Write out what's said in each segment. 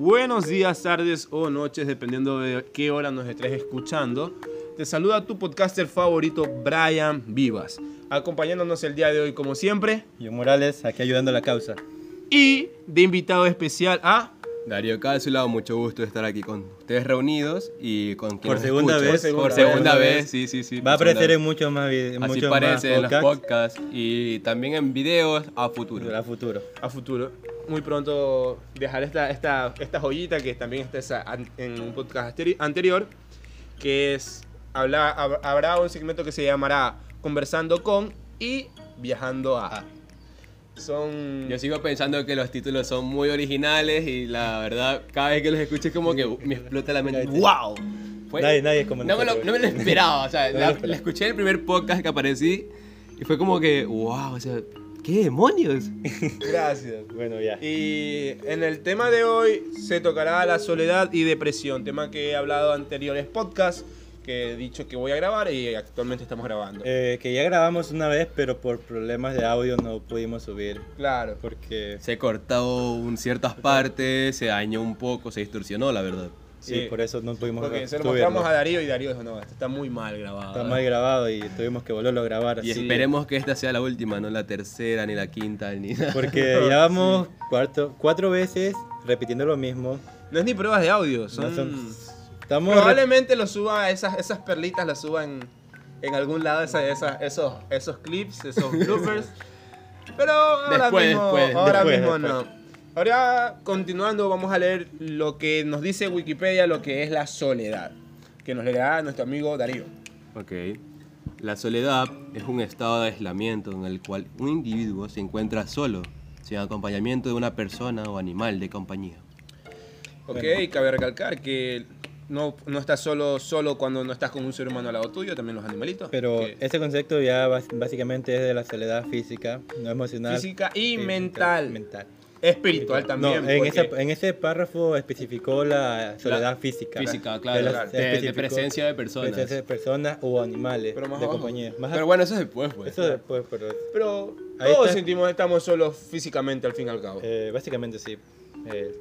Buenos días, tardes o noches, dependiendo de qué hora nos estés escuchando. Te saluda tu podcaster favorito, Brian Vivas. Acompañándonos el día de hoy, como siempre. Yo Morales, aquí ayudando a la causa. Y de invitado especial a Darío Cápsula, mucho gusto de estar aquí con ustedes reunidos y con quien Por segunda vez. Por Por segunda segunda vez, vez. sí, sí, sí. Va a segunda aparecer en muchos más videos. Así muchos parece más en los podcasts podcasts y también en videos a futuro. A futuro. a futuro. Muy pronto dejar esta, esta, esta joyita que también está en un podcast anteri- anterior, que es, habla, hab- habrá un segmento que se llamará Conversando con y Viajando a. Son... Yo sigo pensando que los títulos son muy originales y la verdad, cada vez que los escucho es como que me explota la mente. ¡Wow! Fue- Nadie- nadie es como no me, lo, no me lo esperaba, o sea, No la, lo esperaba. la escuché en el primer podcast que aparecí y fue como que, wow, o sea, ¿qué demonios? Gracias. Bueno, ya. Y en el tema de hoy se tocará la soledad y depresión, tema que he hablado en anteriores podcasts, que he dicho que voy a grabar y actualmente estamos grabando. Eh, que ya grabamos una vez, pero por problemas de audio no pudimos subir. claro. Porque Se cortó un ciertas partes, se dañó un poco, se distorsionó, la verdad. Sí, Sí. por eso no pudimos Porque se lo mostramos a Darío y Darío dijo, no, esto está muy mal grabado. Está mal grabado y tuvimos que volverlo a grabar. Y así. esperemos que esta sea la última, no la tercera, ni la quinta, ni nada. Porque ya vamos cuarto, cuatro veces repitiendo lo mismo. No es ni pruebas de audio, son... No son- Estamos Probablemente lo suba, esas, esas perlitas las suba en, en algún lado, esa- esa- esos, esos clips, esos bloopers. Pero ahora Después, mismo, después, ahora después, mismo después. no. Ahora, continuando, vamos a leer lo que nos dice Wikipedia, lo que es la soledad. Que nos leerá nuestro amigo Darío. Ok. La soledad es un estado de aislamiento en el cual un individuo se encuentra solo, sin acompañamiento de una persona o animal de compañía. Ok, Bueno. cabe recalcar que no, no estás solo, solo cuando no estás con un ser humano al lado tuyo, también los animalitos. Pero que- ese concepto ya básicamente es de la soledad física, no emocional. Física y física, mental. mental. Espiritual también. No, en, ese, en ese párrafo especificó la soledad física. Física, claro, la- claro. De- de presencia de personas. presencia de personas o animales Pero más de abajo. compañía. Más Pero bueno, eso es después, pues. eso después, pero Pero Ahí todos está. sentimos que estamos solos físicamente al fin y al cabo. eh, básicamente sí. Eh,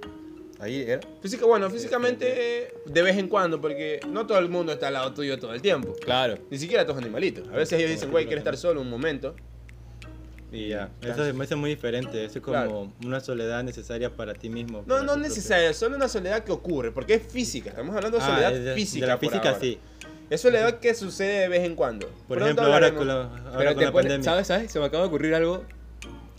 Ahí era. Física, bueno, físicamente de vez en cuando, porque no todo el mundo está al lado tuyo todo el tiempo. Claro. Ni siquiera tus animalitos. A veces ellos dicen, güey, quiero estar solo un momento. Y ya, eso es, eso es muy diferente. Eso es como Claro. una soledad necesaria para ti mismo. No, no propio- necesario, solo una soledad que ocurre, porque es física. Estamos hablando de Ah, soledad de- física. De la por física ahora. sí. Es soledad que sucede de vez en cuando. Por Pronto ejemplo, ahora con la, ahora Pero con la pone- pandemia. ¿sabes, ¿sabes? Se me acaba de ocurrir algo.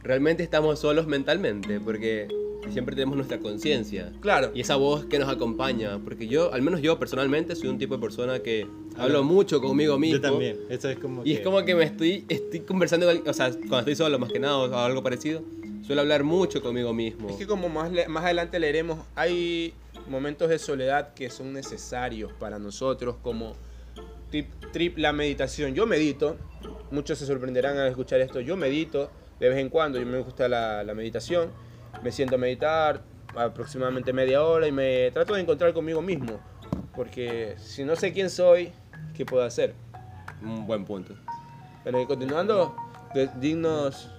Realmente estamos solos mentalmente, porque siempre tenemos nuestra conciencia. Claro. Y esa voz que nos acompaña, porque yo, al menos yo personalmente, soy un tipo de persona que hablo mucho conmigo mismo. Yo también. Eso es como Y es como que me estoy, estoy conversando, con- o sea, cuando estoy solo más que nada o algo parecido, suelo hablar mucho conmigo mismo. Es que como más, más adelante leeremos, hay momentos de soledad que son necesarios para nosotros, como tip, trip la meditación. Yo medito, muchos se sorprenderán al escuchar esto, yo medito de vez en cuando, yo me gusta la, la meditación, me siento a meditar aproximadamente media hora y me trato de encontrar conmigo mismo, porque si no sé quién soy, ¿qué puedo hacer? Un buen punto. Pero continuando, de- dignos...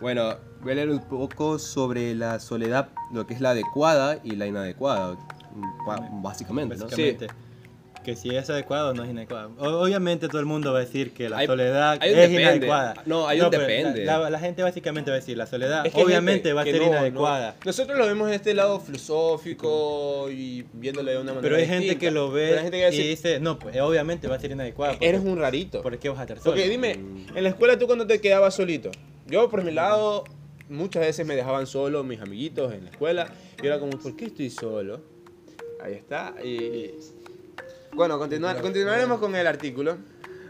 Bueno, voy a leer un poco sobre la soledad, lo que es la adecuada y la inadecuada, básicamente, ¿no? Básicamente. Que si es adecuado o no es inadecuado. Obviamente todo el mundo va a decir que la Hay- soledad hay es depende. inadecuada. No, hay un pero depende. La, la- la gente básicamente va a decir, la soledad Es que obviamente gente va a ser no, inadecuada. no. Nosotros lo vemos en este lado filosófico y viéndolo de una manera Pero hay gente distinta. que lo ve gente que a y decir, dice, no, pues obviamente va a ser inadecuada. eres un rarito. ¿Por qué vas a estar solo? Porque dime, en la escuela tú cuando te quedabas solito. Yo por mi lado, muchas veces me dejaban solo mis amiguitos en la escuela. Y era como, ¿por qué estoy solo? Ahí está. Y... Bueno, continuar, continuaremos con el artículo.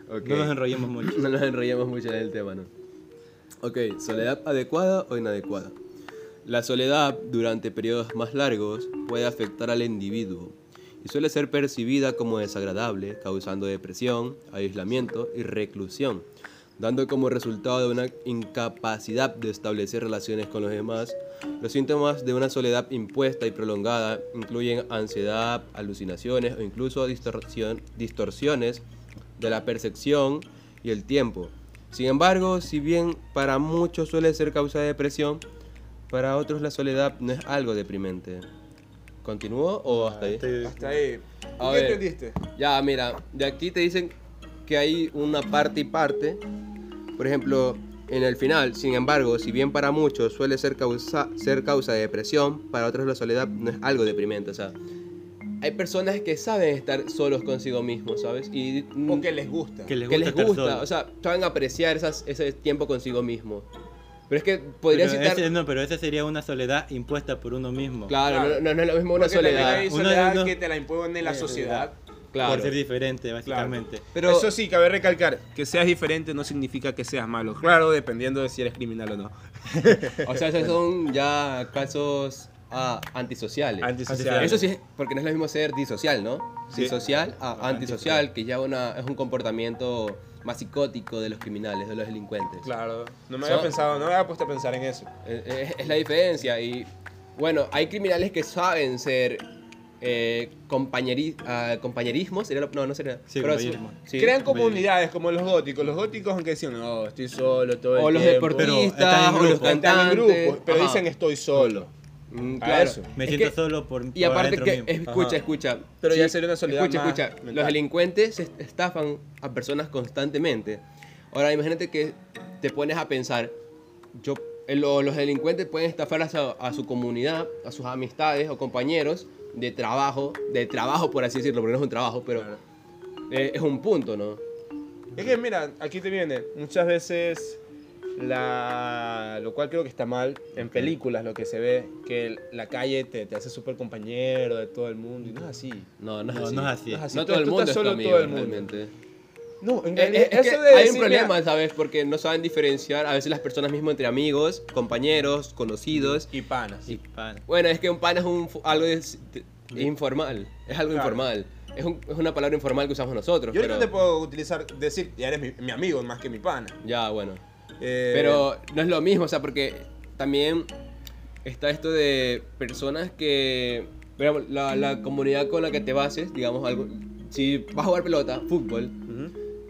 No nos enrollemos mucho. No nos enrollemos mucho en el tema, ¿no? Ok, soledad adecuada o inadecuada. La soledad durante periodos más largos puede afectar al individuo y suele ser percibida como desagradable, causando depresión, aislamiento y reclusión, dando como resultado de una incapacidad de establecer relaciones con los demás. Los síntomas de una soledad impuesta y prolongada incluyen ansiedad, alucinaciones o incluso distorsión- distorsiones de la percepción y el tiempo. Sin embargo, si bien para muchos suele ser causa de depresión, para otros la soledad no es algo deprimente. ¿Continúo o hasta ahí? Hasta ahí. ¿Tú A ¿Qué ver. entendiste? Ya, mira, de aquí te dicen que hay una parte y parte. Por ejemplo, en el final, sin embargo, si bien para muchos suele ser causa, ser causa de depresión, para otros la soledad no es algo deprimente. O sea, hay personas que saben estar solos consigo mismos, ¿sabes? Y mm, O que les gusta. Que les que gusta, les estar gusta, solo. o sea, saben apreciar esas, ese tiempo consigo mismo. Pero es que podría Pero citar... ese- no, pero esa sería una soledad impuesta por uno mismo. Claro, Claro. No, no- no es lo mismo una Porque soledad. hay Uno soledad que te la impone la sociedad. Claro. Por ser diferente, básicamente. Pero Eso sí, cabe recalcar, que seas diferente no significa que seas malo. Claro, dependiendo de si eres criminal o no. O sea, esos son ya casos ah, antisociales. Antisocial. Eso sí, es- porque no es lo mismo ser disocial, ¿no? Sí. Disocial a antisocial, que ya una, es un comportamiento más psicótico de los criminales, de los delincuentes. Claro, no me había pensado, no me había puesto a pensar en eso. Eh, eh, Es, la diferencia. Y bueno, hay criminales que saben ser eh, compañeri- ah, compañerismo, sería lo- no, no sería. Sí, pero compañerismo. sí, Crean comunidades como los góticos. Los góticos aunque decían, no, estoy solo todo el O los tiempo. Deportistas, están en o los grupo. Están en cantantes. grupos, pero Ajá. dicen estoy solo. Mm, claro. eso. Me Es siento que- solo por Y aparte que, escucha, Ajá. escucha. Pero ya sería una soledad Escucha, más escucha. mental. Los delincuentes est- estafan a personas constantemente. Ahora, imagínate que te pones a pensar, yo, eh, lo- los delincuentes pueden estafar a su, a su comunidad, a sus amistades o compañeros de trabajo, de trabajo por así decirlo, porque no es un trabajo, pero eh, es un punto, ¿no? Es que mira, aquí te viene, muchas veces la lo cual creo que está mal en películas lo que se ve que la calle te, te hace súper compañero de todo el mundo y no es así. No, no es No, así. no es así. No es así. No todo el mundo es tu solo amigo, todo el mundo. realmente. No, en Eh, realidad, eh, es eso que de hay un decir, mira, problema, ¿sabes? Porque no saben diferenciar a veces las personas mismo entre amigos, compañeros, conocidos. y panas. Y pan. Bueno, es que un pan es un, algo informal. Es algo Claro. informal. Es, un- es una palabra informal que usamos nosotros. Yo ahorita pero, te puedo utilizar, decir, ya eres mi, mi amigo más que mi pana. Ya, bueno. Eh, Pero no es lo mismo, o sea, porque también está esto de personas que. La, la comunidad con la que te bases, digamos, algo. Si vas a jugar pelota, fútbol.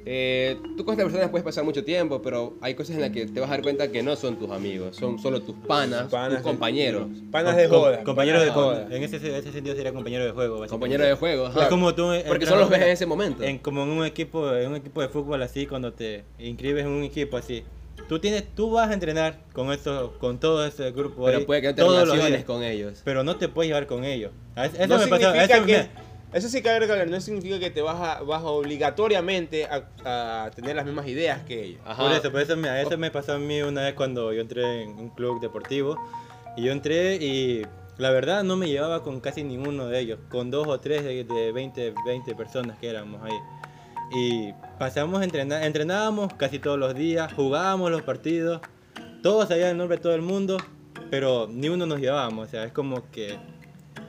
Eh, tú con estas personas puedes pasar mucho tiempo, pero hay cosas en las que te vas a dar cuenta que no son tus amigos, son solo tus panas, Panas tus de- compañeros, Panas de Com- joda. Compañeros de panas. En ese, ese sentido sería compañero de juego. básicamente. compañeros de juego. ajá. Es como tú. Porque entras solo los ves en ese momento. en- como en un equipo, en un equipo de fútbol así, cuando te inscribes en un equipo así. Tú tienes, tú vas a entrenar con eso, con todo ese grupo pero ahí, puede que no te todos los relaciones días, con ellos. pero no te puedes llevar con ellos. A- Eso no me pasó, significa eso que... me- Eso sí cabe recalcar, no significa que te vas, a, vas obligatoriamente a, a tener las mismas ideas que ellos. Ajá. Por eso, por eso, me, eso me pasó a mí una vez cuando yo entré en un club deportivo. Y yo entré y la verdad no me llevaba con casi ninguno de ellos. Con dos o tres de, de 20, 20 personas que éramos ahí. Y pasamos a entrenar, entrenábamos casi todos los días, jugábamos los partidos. Todos sabían el nombre de todo el mundo, pero ni uno nos llevábamos. O sea, es como que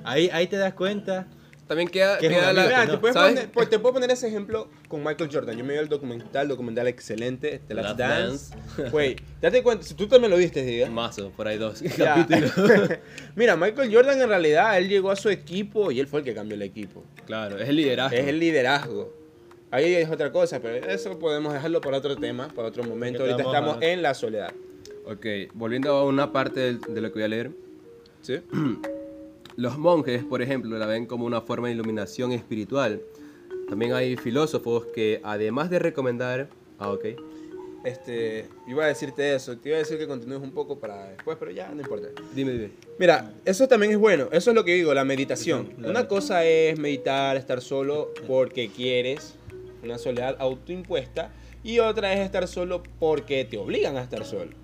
ahí, ahí te das cuenta. También queda, queda la. Mira, te, puedes poner, pues, te puedo poner ese ejemplo con Michael Jordan. Yo me vi el documental, documental excelente, The Last Last Dance. Güey, date cuenta, si tú también lo viste, diga. Mazo, por ahí dos Ya. Mira, Michael Jordan en realidad, él llegó a su equipo y él fue el que cambió el equipo. Claro, es el liderazgo. Es el liderazgo. Ahí es otra cosa, pero eso podemos dejarlo para otro tema, para otro momento. Ahorita estamos estamos en la soledad. Ok, volviendo a una parte de, lo que voy a leer. ¿Sí? Los monjes, por ejemplo, la ven como una forma de iluminación espiritual. También hay filósofos que, además de recomendar. Ah, ok. Este, iba a decirte eso, te iba a decir que continúes un poco para después, pero ya no importa. Dime, dime. Mira, eso también es bueno, eso es lo que digo, la meditación. Claro. Una cosa es meditar, estar solo porque quieres, una soledad autoimpuesta, y otra es estar solo porque te obligan a estar solo.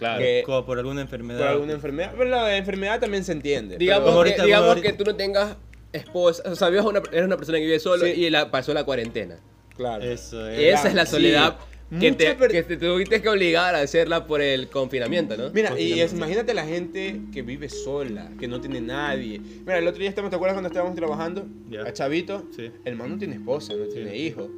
Claro. Que- Como por alguna enfermedad. por alguna enfermedad, pero la enfermedad también se entiende. Digamos, pero- que, digamos ahorita- que tú no tengas esposa. O sea, vives una- eres una persona que vive solo Sí. y la, pasó la cuarentena. claro. Eso es. Y esa es la sí. soledad que, te, per- que te tuviste que obligar a hacerla por el confinamiento, ¿no? Mira, y Confinamiento. es- imagínate la gente que vive sola, que no tiene nadie. Mira, el otro día estamos, ¿te acuerdas cuando estábamos trabajando? Ya. A Chavito, Sí. el man no tiene esposa, no tiene hijo.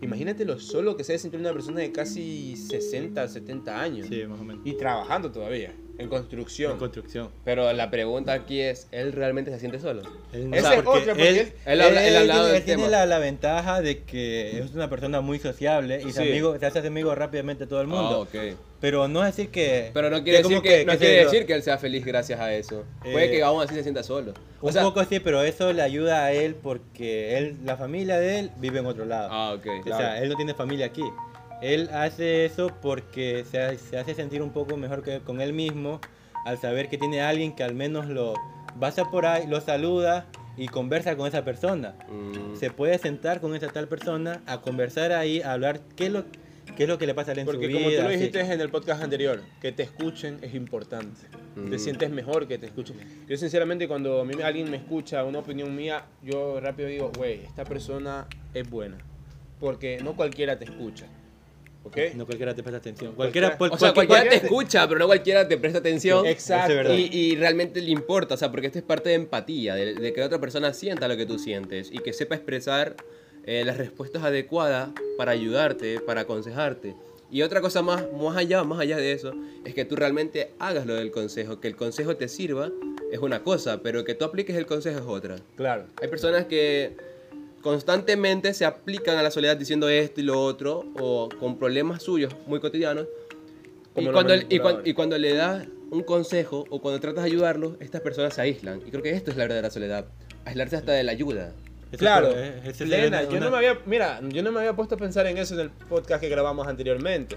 Imagínate lo solo que se debe sentir una persona de casi 60, 70 años. Sí, más o menos. Y trabajando todavía. En construcción. En construcción. Pero la pregunta aquí es, ¿él realmente se siente solo? Él Esa es otra, porque él, él- él habla- él ha hablado tiene, del tiene tema. la, la ventaja de que es una persona muy sociable y se, Sí. amigo, se hace amigo rápidamente todo el mundo. Ah, ok. Pero no es decir que. Pero no quiere, como decir que, no se quiere decir que él sea feliz gracias a eso. Puede Eh, que aún así se sienta solo. O Un sea, poco sí, pero eso le ayuda a él porque él, la familia de él vive en otro lado. Ah, ok. O sea, él no tiene familia aquí. Él hace eso porque se, se hace sentir un poco mejor que con él mismo al saber que tiene alguien que al menos lo pasa por ahí, lo saluda y conversa con esa persona. Mm, Se puede sentar con esa tal persona a conversar ahí, a hablar qué es lo, qué es lo que le pasa a él en Porque su como tú lo así. dijiste en el podcast anterior, que te escuchen es importante. Te Mm. sientes mejor que te escuchen. Yo sinceramente cuando a mí alguien me escucha una opinión mía, yo rápido digo, güey, esta persona es buena. Porque no cualquiera te escucha. ¿Ok? No cualquiera te presta atención. Cualquiera- Cualquiera, o sea, cualquier- cualquiera te cualquiera- escucha, pero no cualquiera te presta atención. Exacto. Y, y realmente le importa, o sea, porque esto es parte de empatía, de, de que la otra persona sienta lo que tú sientes y que sepa expresar eh, las respuestas adecuadas para ayudarte, para aconsejarte. Y otra cosa más, más allá, más allá de eso, es que tú realmente hagas lo del consejo, que el consejo te sirva es una cosa, pero que tú apliques el consejo es otra. Claro. Hay personas que constantemente se aplican a la soledad diciendo esto y lo otro, o con problemas suyos muy cotidianos. Y cuando, y, cuan- manipuladores. y cuando le das un consejo o cuando tratas de ayudarlos, estas personas se aíslan. Y creo que esto es la verdadera soledad. Aislarse hasta de la ayuda. Eso Claro, es- ese es una- Yo no me había, mira, yo no me había puesto a pensar en eso en el podcast que grabamos anteriormente.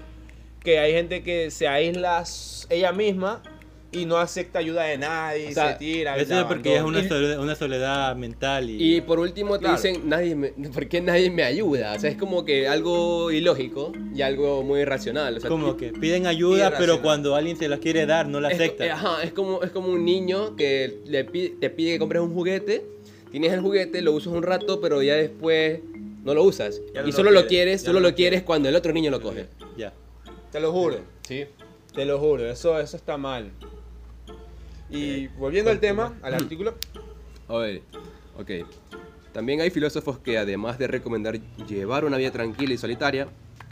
Que hay gente que se aísla ella misma y no acepta ayuda de nadie, O sea, se tira. Eso es porque es una soledad, una soledad mental y, Y por último te Claro. dicen, nadie me, ¿por qué nadie me ayuda? O sea, es como que algo ilógico y algo muy irracional. O sea, como que piden ayuda, pero cuando alguien se la quiere dar no la es, acepta. eh, ajá, es como, es como un niño que le pi- te pide que compres un juguete, tienes el juguete, lo usas un rato, pero ya después no lo usas. Ya no y lo solo lo quieres, solo no lo lo quieres cuando el otro niño lo coge. Ya. Te lo juro. Sí. Te lo juro, eso, eso está mal. Y volviendo al tema, al artículo, A ver, ok. También hay filósofos que además de recomendar llevar una vida tranquila y solitaria,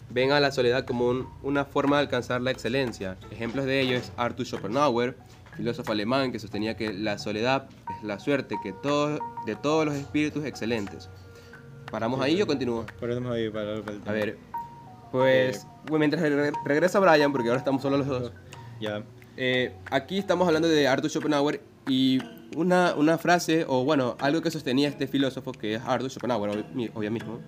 ven a la soledad como un- una forma de alcanzar la excelencia. Ejemplos de ello es Arthur Schopenhauer, filósofo alemán que sostenía que la soledad es la suerte que todo, de todos los espíritus excelentes. ¿Paramos ahí o continúo? Ponemos ahí para, A ver, pues bueno, mientras re- regresa Brian, porque ahora estamos solo los dos, Ya. Eh, aquí estamos hablando de Arthur Schopenhauer y una, una frase, o bueno, algo que sostenía este filósofo que es Arthur Schopenhauer, obvi- mi- obvio mismo,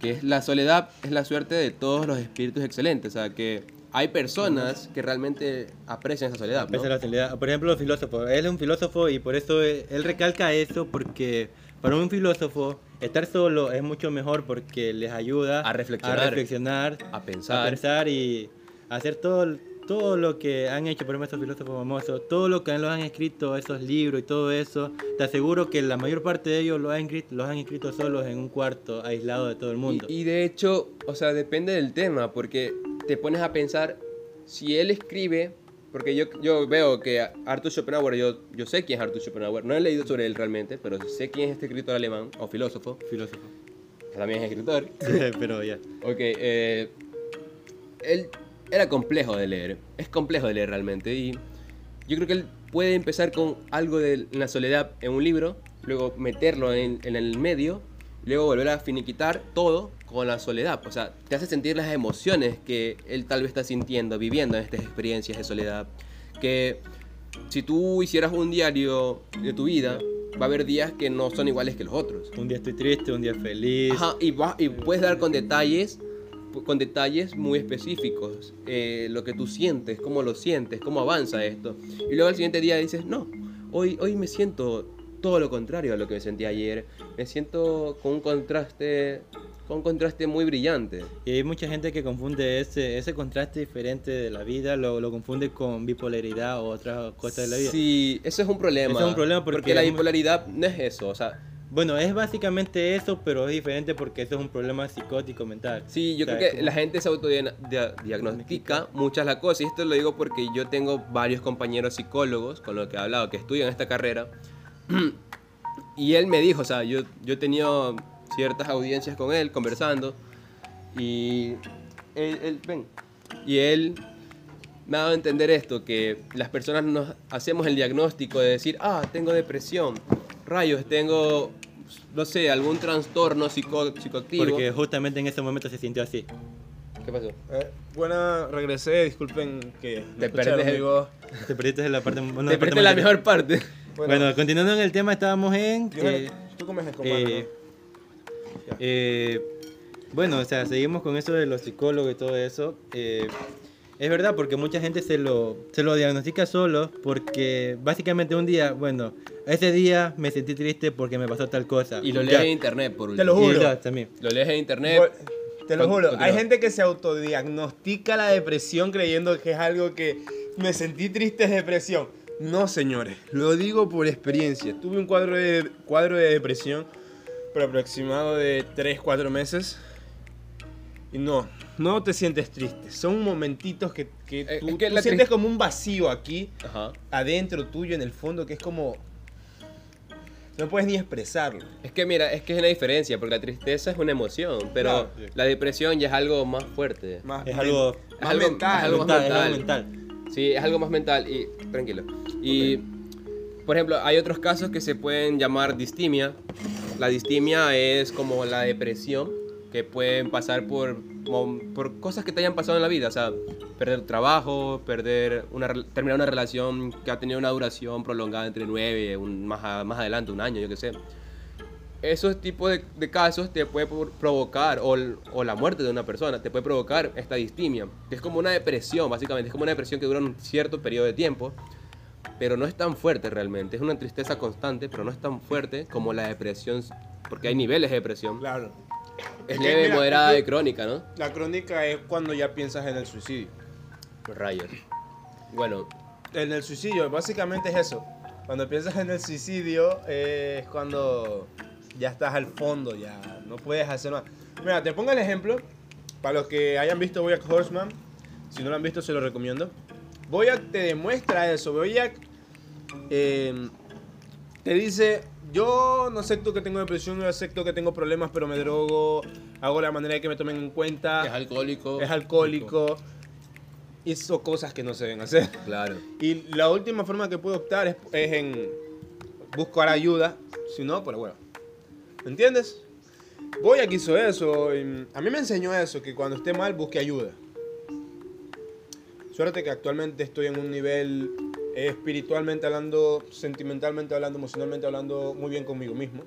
que es la soledad es la suerte de todos los espíritus excelentes, o sea que hay personas que realmente aprecian esa soledad. ¿no? A la soledad. Por ejemplo, los filósofos. Él es un filósofo y por eso él, él recalca eso porque para un filósofo estar solo es mucho mejor porque les ayuda A reflexionar. a, reflexionar, A pensar. a pensar y hacer todo, todo lo que han hecho, por ejemplo, esos filósofos famosos, todo lo que los han escrito, esos libros y todo eso. Te aseguro que la mayor parte de ellos los han escrito, los han escrito solos en un cuarto, aislado de todo el mundo. Y, y de hecho, o sea, depende del tema, porque te pones a pensar, si él escribe, porque yo, yo veo que Arthur Schopenhauer, yo, yo sé quién es Arthur Schopenhauer, no he leído sobre él realmente, pero sé quién es este escritor alemán o filósofo, filósofo. que también es escritor. Pero ya. Ok, eh, él era complejo de leer, es complejo de leer realmente, y yo creo que él puede empezar con algo de la soledad en un libro, luego meterlo en, en el medio, luego volver a finiquitar todo con la soledad. O sea, te hace sentir las emociones que él tal vez está sintiendo, viviendo en estas experiencias de soledad. Que si tú hicieras un diario de tu vida, va a haber días que no son iguales que los otros. Un día estoy triste, un día feliz. Ajá, y, va- y puedes dar con detalles, con detalles muy específicos, eh, lo que tú sientes, cómo lo sientes, cómo avanza esto. Y luego al siguiente día dices, no, hoy, hoy me siento todo lo contrario a lo que me sentí ayer. Me siento con un contraste, con un contraste muy brillante. Y hay mucha gente que confunde ese, ese contraste diferente de la vida, lo, lo confunde con bipolaridad o otras cosas de la vida. Sí, eso es un problema. Eso es un problema porque la es muy- bipolaridad no es eso, o sea, Bueno, es básicamente eso, pero es diferente porque eso es un problema psicótico mental. Sí, yo O sea, creo que como- la gente se autodiagnostica muchas las cosas. Y esto lo digo porque yo tengo varios compañeros psicólogos con los que he hablado que estudian esta carrera. Y él me dijo, o sea, yo, yo he tenido ciertas audiencias con él, conversando. Y él, él- ven. Y él me ha dado a entender esto, que las personas nos hacemos el diagnóstico de decir, ah, tengo depresión, rayos, tengo, no sé, algún trastorno psico psicoactivo. Porque justamente en ese momento se sintió así. ¿Qué pasó? Eh, buena, regresé, disculpen que Te el- voz. Te perdiste la parte, una Te perdiste la mejor parte. Bueno, continuando en el tema, estábamos en... Que, tú comes con eh, eh, bueno, o sea, seguimos con eso de los psicólogos y todo eso. Es verdad, porque mucha gente se lo, se lo diagnostica solo porque básicamente un día, bueno, ese día me sentí triste porque me pasó tal cosa. Y lo lees en internet, por Te lo último. Juro. ya, también. Lo lees en internet. Te lo juro, continúa. hay gente que se autodiagnostica la depresión creyendo que es algo que me sentí triste es depresión. No, señores, lo digo por experiencia. Tuve un cuadro de, cuadro de depresión por aproximado de 3, 4 meses. Y no, no te sientes triste. Son momentitos que, que Eh, tú, es que tú sientes como un vacío aquí, Ajá. adentro tuyo, en el fondo, que es como... No puedes ni expresarlo. Es que mira, es que es una diferencia, porque la tristeza es una emoción, pero Claro. la depresión ya es algo más fuerte. Más Es algo más algo- mental. es algo más mental, es algo mental. mental. Sí, es algo más mental y tranquilo. Y por ejemplo, hay otros casos que se pueden llamar distimia. La distimia es como la depresión que pueden pasar por, por cosas que te hayan pasado en la vida, o sea, perder trabajo, perder una terminar una relación que ha tenido una duración prolongada entre nueve, más, más adelante un año, yo qué sé. Esos tipos de, de casos te puede provocar, o, o la muerte de una persona, te puede provocar esta distimia, que es como una depresión, básicamente, es como una depresión que dura un cierto periodo de tiempo, pero no es tan fuerte realmente, es una tristeza constante, pero no es tan fuerte como la depresión, porque hay niveles de depresión. Claro. Es leve, mira, moderada y crónica, ¿no? La crónica es cuando ya piensas en el suicidio. Rayos. Bueno, En el suicidio, básicamente es eso. Cuando piensas en el suicidio eh, es cuando ya estás al fondo, ya no puedes hacer más. Mira, te pongo el ejemplo. Para los que hayan visto Boyack Horseman, si no lo han visto se lo recomiendo. Boyack te demuestra eso. Boyack eh, te dice, yo no acepto que tengo depresión, no acepto que tengo problemas, pero me drogo, hago la manera de que me tomen en cuenta, es alcohólico. es alcohólico, hizo cosas que no se deben hacer. Claro. Y la última forma que puedo optar es, es en buscar ayuda. Si no, pues bueno. ¿Me entiendes? Voy aquí hizo eso. y a mí me enseñó eso, que cuando esté mal busque ayuda. Suerte que actualmente estoy en un nivel espiritualmente hablando, sentimentalmente hablando, emocionalmente hablando, muy bien conmigo mismo.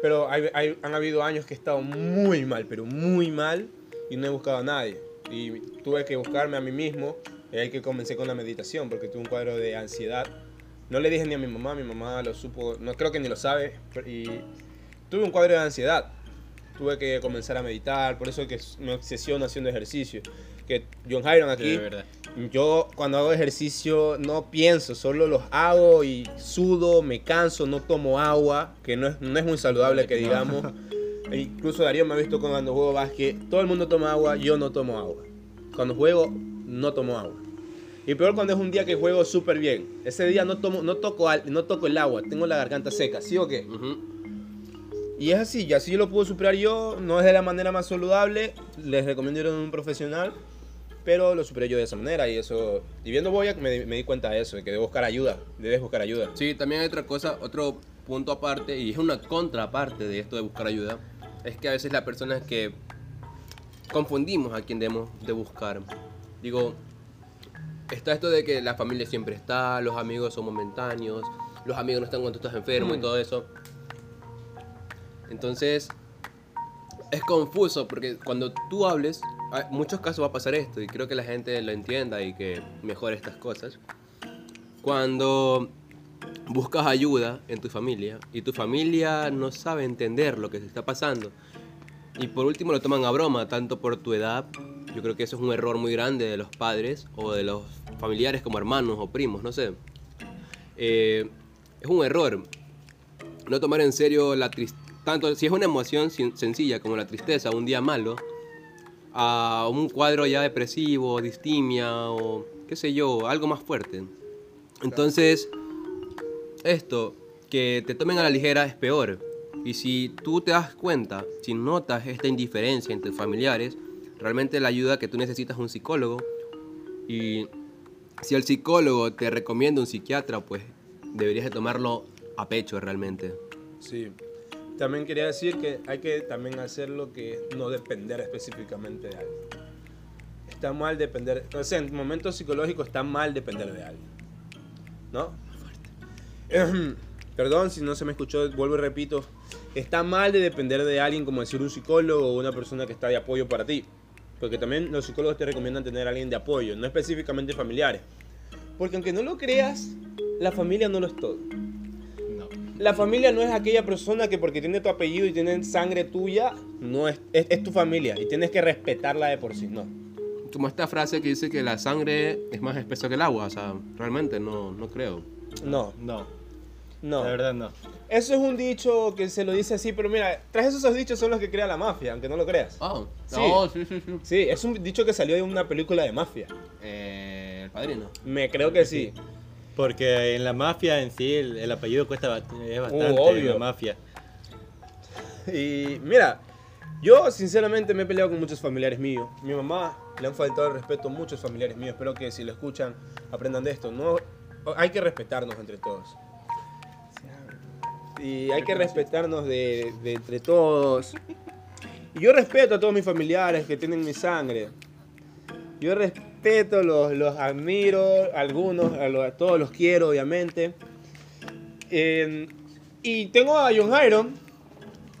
Pero han habido años que he estado muy mal, pero muy mal, y no he buscado a nadie. Y tuve que buscarme a mí mismo, y ahí que comencé con la meditación, porque tuve un cuadro de ansiedad. No le dije ni a mi mamá, mi mamá lo supo, no creo que ni lo sabe, y tuve un cuadro de ansiedad. Tuve que comenzar a meditar, por eso que me obsesiono haciendo ejercicio. Que John Hyron aquí. Yo cuando hago ejercicio no pienso, solo los hago y sudo, me canso, no tomo agua, que no es, no es muy saludable que digamos. E incluso Darío me ha visto cuando juego básquet, todo el mundo toma agua, yo no tomo agua. Cuando juego, no tomo agua. Y peor cuando es un día que juego súper bien. Ese día no, tomo, no, toco, al- no toco el agua, tengo la garganta seca, ¿sí o qué? Ujú. Y es así, y así lo puedo superar yo, no es de la manera más saludable, les recomiendo ir a un profesional, pero lo superé yo de esa manera y eso, y viendo Boyac me, me di cuenta de eso, de que debo buscar ayuda, debes buscar ayuda. Sí, también hay otra cosa, otro punto aparte, y es una contraparte de esto de buscar ayuda, es que a veces las personas que confundimos a quien debemos de buscar. Digo, está esto de que la familia siempre está, los amigos son momentáneos, los amigos no están cuando tú estás enfermo y todo eso. Entonces, es confuso porque cuando tú hables, en muchos casos va a pasar esto y creo que la gente lo entienda y que mejore estas cosas. Cuando buscas ayuda en tu familia y tu familia no sabe entender lo que se está pasando y por último lo toman a broma, tanto por tu edad, yo creo que eso es un error muy grande de los padres o de los familiares como hermanos o primos, no sé. Eh, es un error no tomar en serio la tristeza, tanto si es una emoción sencilla como la tristeza, un día malo, a un cuadro ya depresivo, distimia o qué sé yo, algo más fuerte. Entonces, esto, que te tomen a la ligera es peor. Y si tú te das cuenta, si notas esta indiferencia entre familiares, realmente la ayuda que tú necesitas es un psicólogo Y si el psicólogo te recomienda un psiquiatra, pues deberías de tomarlo a pecho realmente. Sí. También quería decir que hay que también hacer lo que no depender específicamente de alguien. Está mal depender, o sea, en momentos psicológicos está mal depender de alguien. ¿No? Perdón si no se me escuchó, vuelvo y repito. Está mal de depender de alguien como decir un psicólogo o una persona que está de apoyo para ti. Porque también los psicólogos te recomiendan tener a alguien de apoyo, no específicamente familiares. Porque aunque no lo creas, la familia no lo es todo. La familia no es aquella persona que porque tiene tu apellido y tiene sangre tuya, no es, es, es tu familia y tienes que respetarla de por sí, no. Como esta frase que dice que la sangre es más espesa que el agua, o sea, realmente no, no creo. No, No, no. la verdad no. Eso es un dicho que se lo dice así, pero mira, tras esos dichos son los que crea la mafia, aunque no lo creas. Ah, Sí. no, sí, sí, sí. Sí, es un dicho que salió de una película de mafia. Eh, el padrino. Me creo que sí. Porque en la mafia en sí el, el apellido cuesta es bastante Uh, obvio. en la mafia. Y mira, yo sinceramente me he peleado con muchos familiares míos. Mi mamá le han faltado el respeto a muchos familiares míos. Espero que si lo escuchan aprendan de esto. No, hay que respetarnos entre todos. Y hay que respetarnos de, de entre todos. Y yo respeto a todos mis familiares que tienen mi sangre. Yo respeto, los, los admiro, algunos, a, los- a todos los quiero, obviamente. Eh, y tengo a John Iron,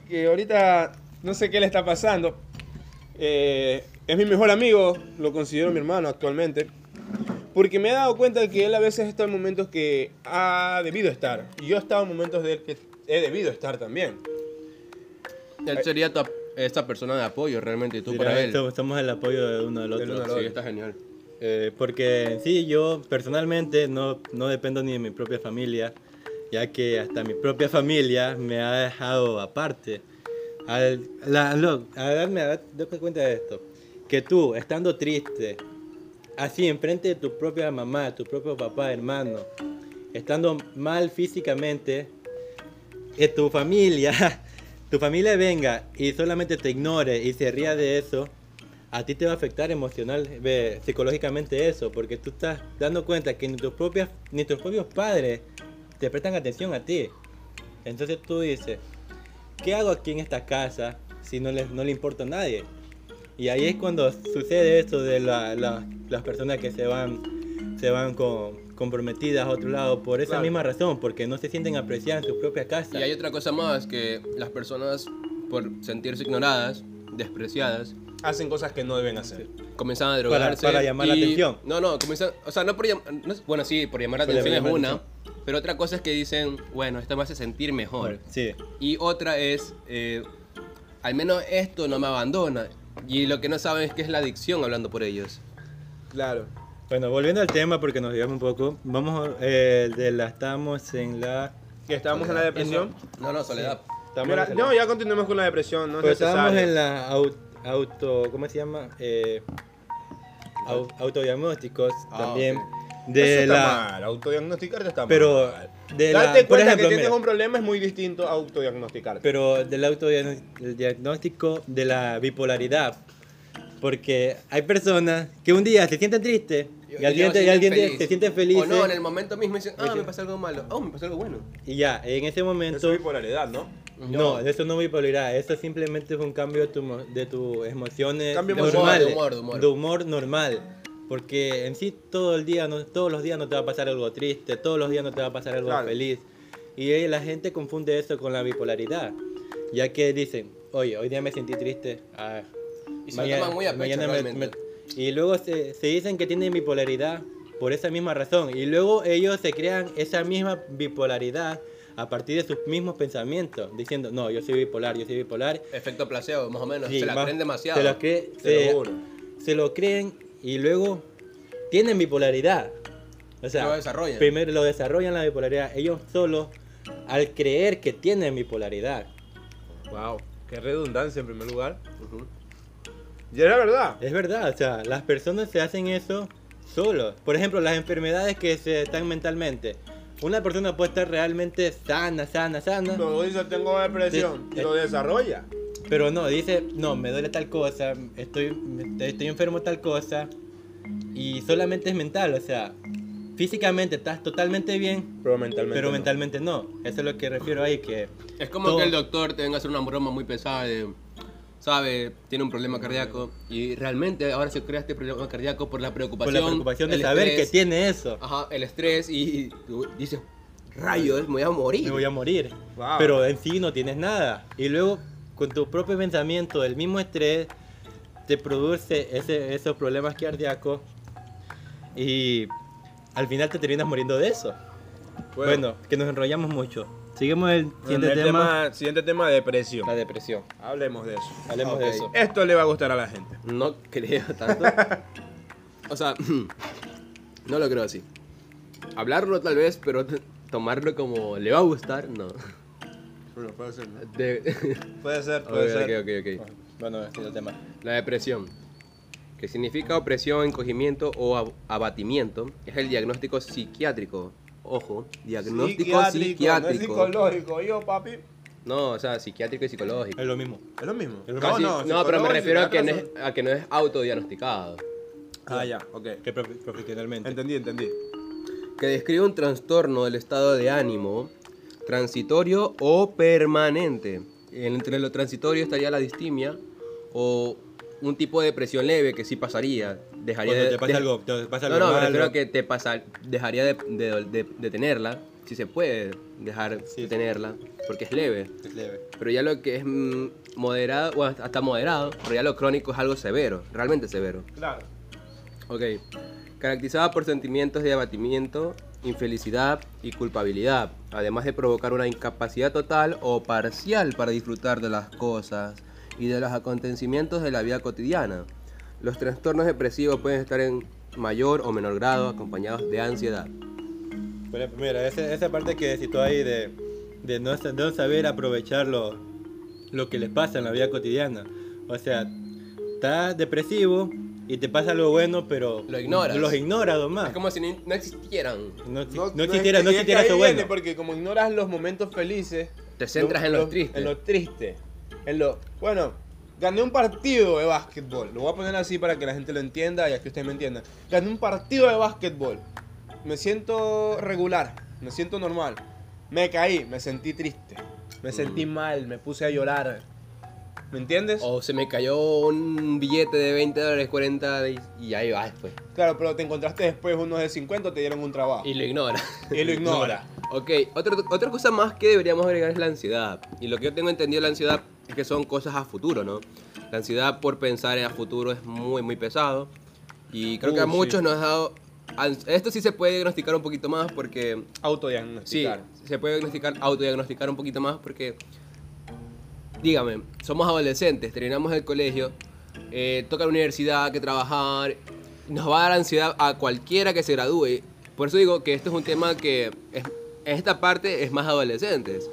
que ahorita no sé qué le está pasando. Eh, es mi mejor amigo, lo considero mi hermano actualmente. Porque me he dado cuenta que él a veces está en momentos que ha debido estar. Y yo he estado en momentos de él que he debido estar también. Él sería tu esta persona de apoyo realmente, y tú Mira, para él. Somos el apoyo de uno del Del otro. uno al Sí, otro. está genial. Eh, porque sí yo personalmente no, no dependo ni de mi propia familia, ya que hasta mi propia familia me ha dejado aparte. Al, la, lo- a darme a darme cuenta de esto, que tú estando triste, así enfrente de tu propia mamá, tu propio papá, hermano, estando mal físicamente, que tu familia, tu familia venga y solamente te ignore y se ría de eso, a ti te va a afectar emocional, ve, psicológicamente eso, porque tú estás dando cuenta que ni tus propias, ni tus propios padres te prestan atención a ti. Entonces tú dices, ¿qué hago aquí en esta casa si no le, no le importa a nadie? Y ahí es cuando sucede eso de la- la- las personas que se van, se van con, comprometidas a otro lado por esa Claro. misma razón, porque no se sienten apreciadas en su propia casa. Y hay otra cosa más, que las personas, por sentirse ignoradas, despreciadas, Hacen cosas que no deben hacer. comienzan a drogarse. para llamar la atención. No, no, comienzan, o sea, no por llamar, bueno, sí, por llamar la Por atención es llamar una, atención. pero otra cosa es que dicen, bueno, esto me hace sentir mejor. Sí. Y otra es, eh, al menos esto no me abandona. Y lo que no saben es que es la adicción hablando por ellos. Claro. Bueno, volviendo al tema, porque nos digamos un poco, vamos, eh, de la, estamos en la... Que estábamos en la depresión. No, no, soledad. Mira, en no, ya continuemos con la depresión, no es Pues estábamos en la auto, ¿cómo se llama? Eh, au- autodiagnósticos Ah, también. ok. De Eso está la, mal, autodiagnosticarte está pero mal. de la, Darte por cuenta ejemplo, que tienes mira, un problema es muy distinto a autodiagnosticarte. pero del autodiagnóstico de la bipolaridad. Porque hay personas que un día se sienten tristes y al luego siguiente, y al feliz. se sienten felices O no, en el momento mismo dicen, ah, me pasó algo malo. Oh, me pasó algo bueno. y ya, en ese momento... Eso es bipolaridad, ¿no? No, eso no bipolaridad, eso simplemente es un cambio de, tu, mo- de tus emociones Cambio normales, de humor, de humor. de humor normal. Porque en sí todo el día, no, todos los días no te va a pasar algo triste, todos los días no te va a pasar algo Claro. feliz. Y la gente confunde eso con la bipolaridad, ya que dicen, oye, hoy día me sentí triste, ah, Y se lo toman muy a pecho mañana me- me- Y luego se, se dicen que tienen bipolaridad por esa misma razón. Y luego ellos se crean esa misma bipolaridad a partir de sus mismos pensamientos, diciendo, no, yo soy bipolar, yo soy bipolar. Efecto placebo, más o menos. Sí, se la más- creen demasiado. Se lo, cree- se- lo se lo creen y luego tienen bipolaridad. O sea, Lo desarrollan. primero lo desarrollan la bipolaridad. Ellos solo al creer que tienen bipolaridad. Wow, qué redundancia en primer lugar. Y era verdad. Es verdad, o sea, las personas se hacen eso solos. Por ejemplo, las enfermedades que se están mentalmente. Una persona puede estar realmente sana, sana, sana. Luego dice, tengo depresión. Y lo desarrolla. Pero no, dice, no, me duele tal cosa, estoy, estoy enfermo tal cosa. y solamente es mental, o sea, físicamente estás totalmente bien, Pero mentalmente. pero no. mentalmente no. Eso es lo que refiero ahí, que Es como todo- que el doctor te venga a hacer una broma muy pesada de, sabe, tiene un problema cardíaco y realmente ahora se crea este problema cardíaco por la por preocupación. la preocupación de el saber estrés. que tiene eso, Ajá, el estrés y tú dices, rayos, me voy a morir. me voy a morir. Wow. Pero en sí no tienes nada. Y luego, con tu propio pensamiento, del mismo estrés, te produce ese- esos problemas cardíacos y al final te terminas muriendo de eso. Bueno, que nos enrollamos mucho. Seguimos el siguiente el tema, tema, siguiente tema, depresión. la depresión. Hablemos de eso. Hablemos Ok. de eso. Esto le va a gustar a la gente. No creo tanto. o sea, no lo creo así. Hablarlo tal vez, pero tomarlo como le va a gustar, no. Bueno, puede ser, ¿no? De- Puede ser, puede ser. ok, ok, ok. Bueno, siguiente tema. La depresión, que significa opresión, encogimiento o ab- abatimiento, es el diagnóstico psiquiátrico. Ojo, diagnóstico No es psiquiátrico. psicológico, yo, papi. No, o sea, psiquiátrico y psicológico. Es lo mismo. Es lo mismo. Es lo Casi- No, no, no, pero me refiero a que, no es, a que no es autodiagnosticado. Ah, ya, ok. Que prof- profesionalmente. Entendí, entendí. Que describe un trastorno del estado de ánimo transitorio o permanente. Entre lo transitorio estaría la distimia o un tipo de depresión leve que sí pasaría. Dejaría Cuando de, te pasa de- algo, te pasa No, algo no, malo. refiero a que te pasa, dejaría de, de- de- tenerla, si se puede dejar Sí. de tenerla, porque es leve. Es leve. Pero ya lo que es mm, moderado, o hasta moderado, pero ya lo crónico es algo severo, realmente severo. Claro. Ok. Caracterizada por sentimientos de abatimiento, infelicidad y culpabilidad, además de provocar una incapacidad total o parcial para disfrutar de las cosas y de los acontecimientos de la vida cotidiana. Los trastornos depresivos pueden estar en mayor o menor grado acompañados de ansiedad. Por ejemplo, mira, esa, esa parte que citó ahí de, de, no, de no saber aprovechar lo, lo que les pasa en la vida cotidiana. O sea, estás depresivo y te pasa algo bueno, pero Lo ignoras. Los ignoras nomás. Es como si no existieran. No, No, no no existiera, no existiera eso bueno. Porque como ignoras los momentos felices, Te centras en lo triste. En lo triste. En lo. Bueno, gané un partido de básquetbol. Lo voy a poner así para que la gente lo entienda y aquí ustedes me entiendan. Gané un partido de básquetbol. Me siento regular. Me siento normal. Me caí, me sentí triste. Me sentí mal, me puse a llorar. ¿Me entiendes? O se me cayó un billete de 20 dólares, 40 y, ahí va después. Claro, pero te encontraste después unos de 50, te dieron un trabajo. Y lo ignora. Y lo ignora. Ok, otra, otra cosa más que deberíamos agregar es la ansiedad. Y lo que yo tengo entendido la ansiedad es que son cosas a futuro, ¿no? La ansiedad por pensar en a futuro es muy, muy pesado. Y creo que a Uh, sí. muchos nos ha dado... Esto sí se puede diagnosticar un poquito más porque... Sí, Autodiagnosticar. se puede diagnosticar, autodiagnosticar un poquito más porque... Dígame, somos adolescentes, terminamos el colegio, eh, toca la universidad, que trabajar, nos va a dar ansiedad a cualquiera que se gradúe. Por eso digo que esto es un tema que es- en esta parte es más adolescentes.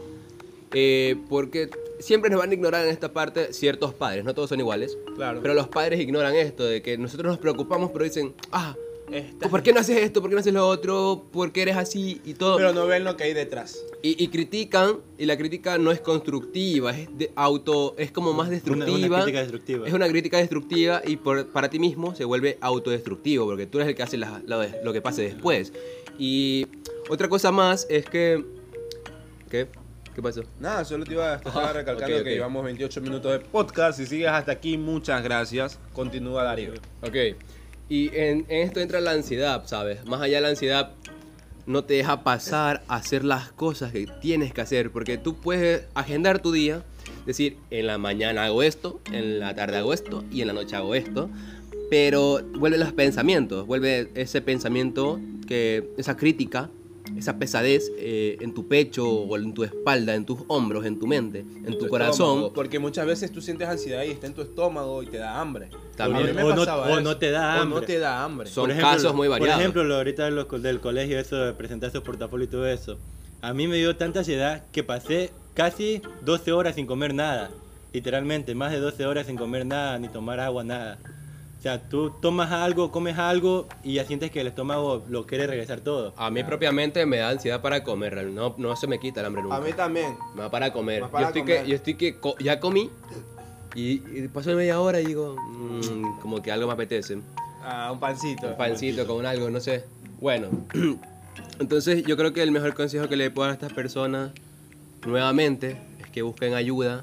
Eh, porque siempre nos van a ignorar en esta parte ciertos padres, no todos son iguales. Claro. Pero los padres ignoran esto, de que nosotros nos preocupamos, pero dicen, ah, Esta- ¿por qué no haces esto? ¿Por qué no haces lo otro? ¿Por qué eres así? Y todo. Pero no ven lo que hay detrás. Y, y critican, y la crítica no es constructiva, es de auto, es como más Una, destructiva. una crítica destructiva. Es una crítica destructiva y por, para ti mismo se vuelve autodestructivo, porque tú eres el que hace la- de- lo que pase después. Y otra cosa más es que... ¿Qué? ¿Qué pasó? Nada, solo te iba a estar Ah, recalcando ok, ok. que llevamos 28 minutos de podcast. Si sigues hasta aquí, muchas gracias. Continúa, Darío. Ok. Y en, en esto entra la ansiedad, ¿sabes? Más allá de la ansiedad, no te deja pasar a hacer las cosas que tienes que hacer, porque tú puedes agendar tu día, decir, en la mañana hago esto, en la tarde hago esto y en la noche hago esto, pero vuelven los pensamientos, vuelve ese pensamiento, que esa crítica, esa pesadez eh, en tu pecho o en tu espalda, en tus hombros, en tu mente, en tu, corazón. estómago, porque muchas veces tú sientes ansiedad y está en tu estómago y te da hambre. También. O no- o no te da O hambre. no te da hambre. Son casos muy variados. Por ejemplo, lo ahorita de los del colegio, eso de presentar su portafolio y todo eso. A mí me dio tanta ansiedad que pasé casi 12 horas sin comer nada. Literalmente, más de 12 horas sin comer nada, ni tomar agua, nada. O sea, tú tomas algo, comes algo y ya sientes que el estómago lo quiere regresar todo. A mí propiamente me da ansiedad para comer, no, no se me quita el hambre nunca. A mí también. Me va para comer. Más para yo, estoy comer. Que, yo estoy que co- ya comí y, y paso media hora y digo, "Mm, como que algo me apetece. Ah, un pancito. un pancito con algo, no sé. Bueno, entonces yo creo que el mejor consejo que le puedo dar a estas personas, nuevamente, es que busquen ayuda.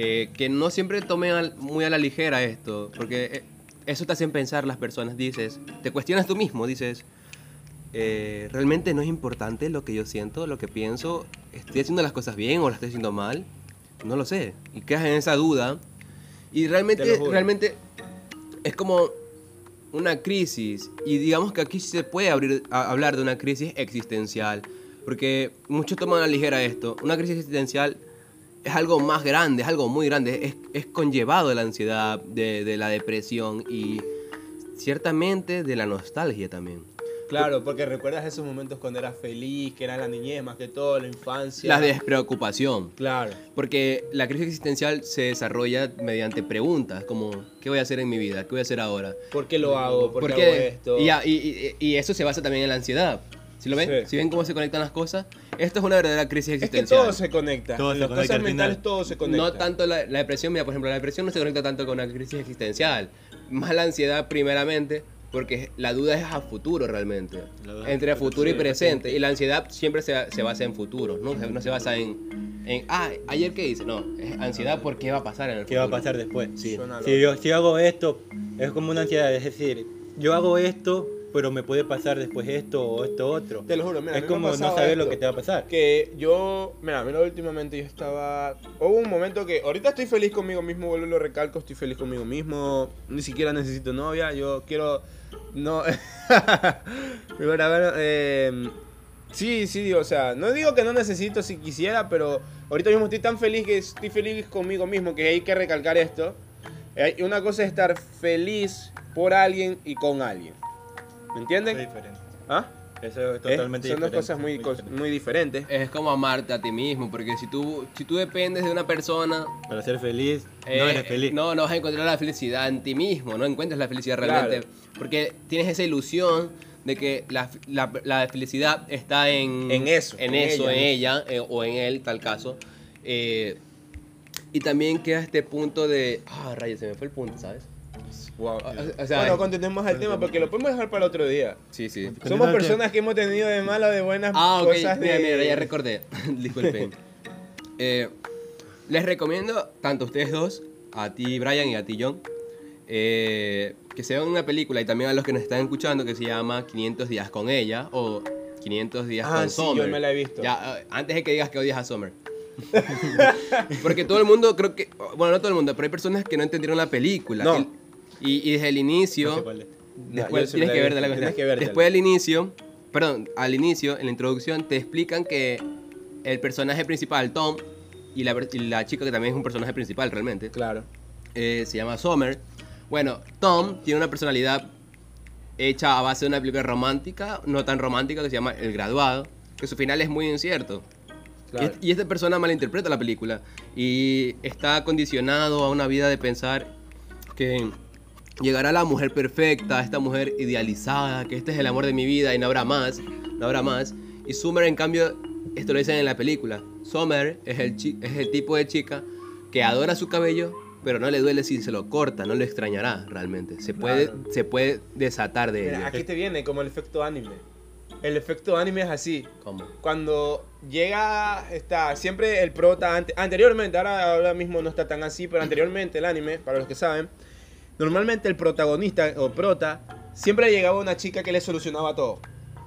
Eh, que no siempre tomen al- muy a la ligera esto, porque eh, eso te hacen pensar las personas. Dices, te cuestionas tú mismo, dices, eh, ¿realmente no es importante lo que yo siento, lo que pienso? ¿Estoy haciendo las cosas bien o las estoy haciendo mal? No lo sé. Y quedas en esa duda. Y Te realmente, realmente es como una crisis. Y digamos que aquí se puede abrir, a- hablar de una crisis existencial. Porque muchos toman a la ligera esto. Una crisis existencial es algo más grande, es algo muy grande. Es, es conllevado de la ansiedad, de, de la depresión y ciertamente de la nostalgia también. Claro, porque recuerdas esos momentos cuando eras feliz, que era la niñez más que todo, la infancia. La despreocupación. Claro. Porque la crisis existencial se desarrolla mediante preguntas como ¿qué voy a hacer en mi vida? ¿Qué voy a hacer ahora? ¿Por qué lo hago? ¿Por, ¿Por qué hago esto? Y- y- y eso se basa también en la ansiedad. ¿Sí lo ven? Sí. ¿Sí ven cómo se conectan las cosas? Esto es una verdadera crisis es que existencial. todo se conecta. Todo las conecta cosas al mentales todo se conecta. No tanto la, la depresión, mira, por ejemplo, la depresión no se conecta tanto con una crisis existencial. Más la ansiedad primeramente, porque la duda es a futuro realmente. Entre futuro y futuro, presente. Y la ansiedad siempre se, se basa en futuro, ¿no? No se basa en, en, ah, ayer qué hice. No, es ansiedad por qué va a pasar en el ¿Qué va a futuro. pasar después? Sí. Si yo, si yo hago esto, es como una ansiedad, es decir, yo hago esto, pero me puede pasar después esto o esto otro. Te lo juro, mira, es como no saber lo esto. que te va a pasar. Que yo, mira, mira, últimamente yo estaba. Hubo un momento que. Ahorita estoy feliz conmigo mismo, vuelvo y lo recalco, estoy feliz conmigo mismo. Ni siquiera necesito novia, yo quiero. No. Pero bueno, eh, sí, sí, digo, o sea, no digo que no necesito si quisiera, pero ahorita mismo estoy tan feliz que estoy feliz conmigo mismo que hay que recalcar esto. Eh, Una cosa es estar feliz por alguien y con alguien. ¿Me Es entienden? diferente. ¿Ah? Eso es ¿Eh? totalmente Son dos diferente. cosas muy, cos- muy diferentes. Es como amarte a ti mismo, porque si tú, si tú dependes de una persona, Para ser feliz, no Eh, eres feliz. No, no vas a encontrar la felicidad en ti mismo, no encuentras la felicidad realmente. Claro. Porque tienes esa ilusión de que la, la- la felicidad está en, En eso, en, en eso, ella. en ella, eh, o en él, tal caso. Eh, y también queda este punto de. Ah, rayos, se me fue el punto, ¿sabes? Wow. O- o sea, bueno, continuemos el tema porque lo podemos dejar para otro día. Sí, sí. Somos personas que hemos tenido de malas o de buenas Ah, ok, cosas mira, de... mira, ya recordé. Disculpen. Eh, les recomiendo, tanto a ustedes dos, a ti Brian y a ti John, eh, que se vean una película y también a los que nos están escuchando que se llama 500 días con ella o 500 días Ah, con sí, Summer. yo me la he visto. Ya, eh, antes de que digas que odias a Summer. Porque todo el mundo, creo que, bueno, no todo el mundo, pero hay personas que no entendieron la película. No. Y, y desde el inicio... No sé cuál es. No, Después me tienes que he verte la que. Después al inicio, perdón, al inicio, en la introducción, te explican que el personaje principal, Tom, y la, y la chica que también es un personaje principal realmente, Claro. eh, se llama Summer. Bueno, Tom tiene una personalidad hecha a base de una película romántica, no tan romántica, que se llama El Graduado, que su final es muy incierto. Claro. Y, y esta persona malinterpreta la película y está condicionado a una vida de pensar que llegará la mujer perfecta, esta mujer idealizada, que este es el amor de mi vida y no habrá más, no habrá más. Y Summer, en cambio, esto lo dicen en la película. Summer es el, es el tipo de chica que adora su cabello, pero no le duele si se lo corta, no le extrañará realmente. Se puede, Claro. se puede desatar de Mira, ella. aquí te viene como el efecto anime. El efecto anime es así. ¿Cómo? Cuando llega, está siempre el prota, ante- anteriormente, ahora, ahora mismo no está tan así, pero anteriormente el anime, para los que saben, normalmente el protagonista o prota siempre llegaba una chica que le solucionaba todo.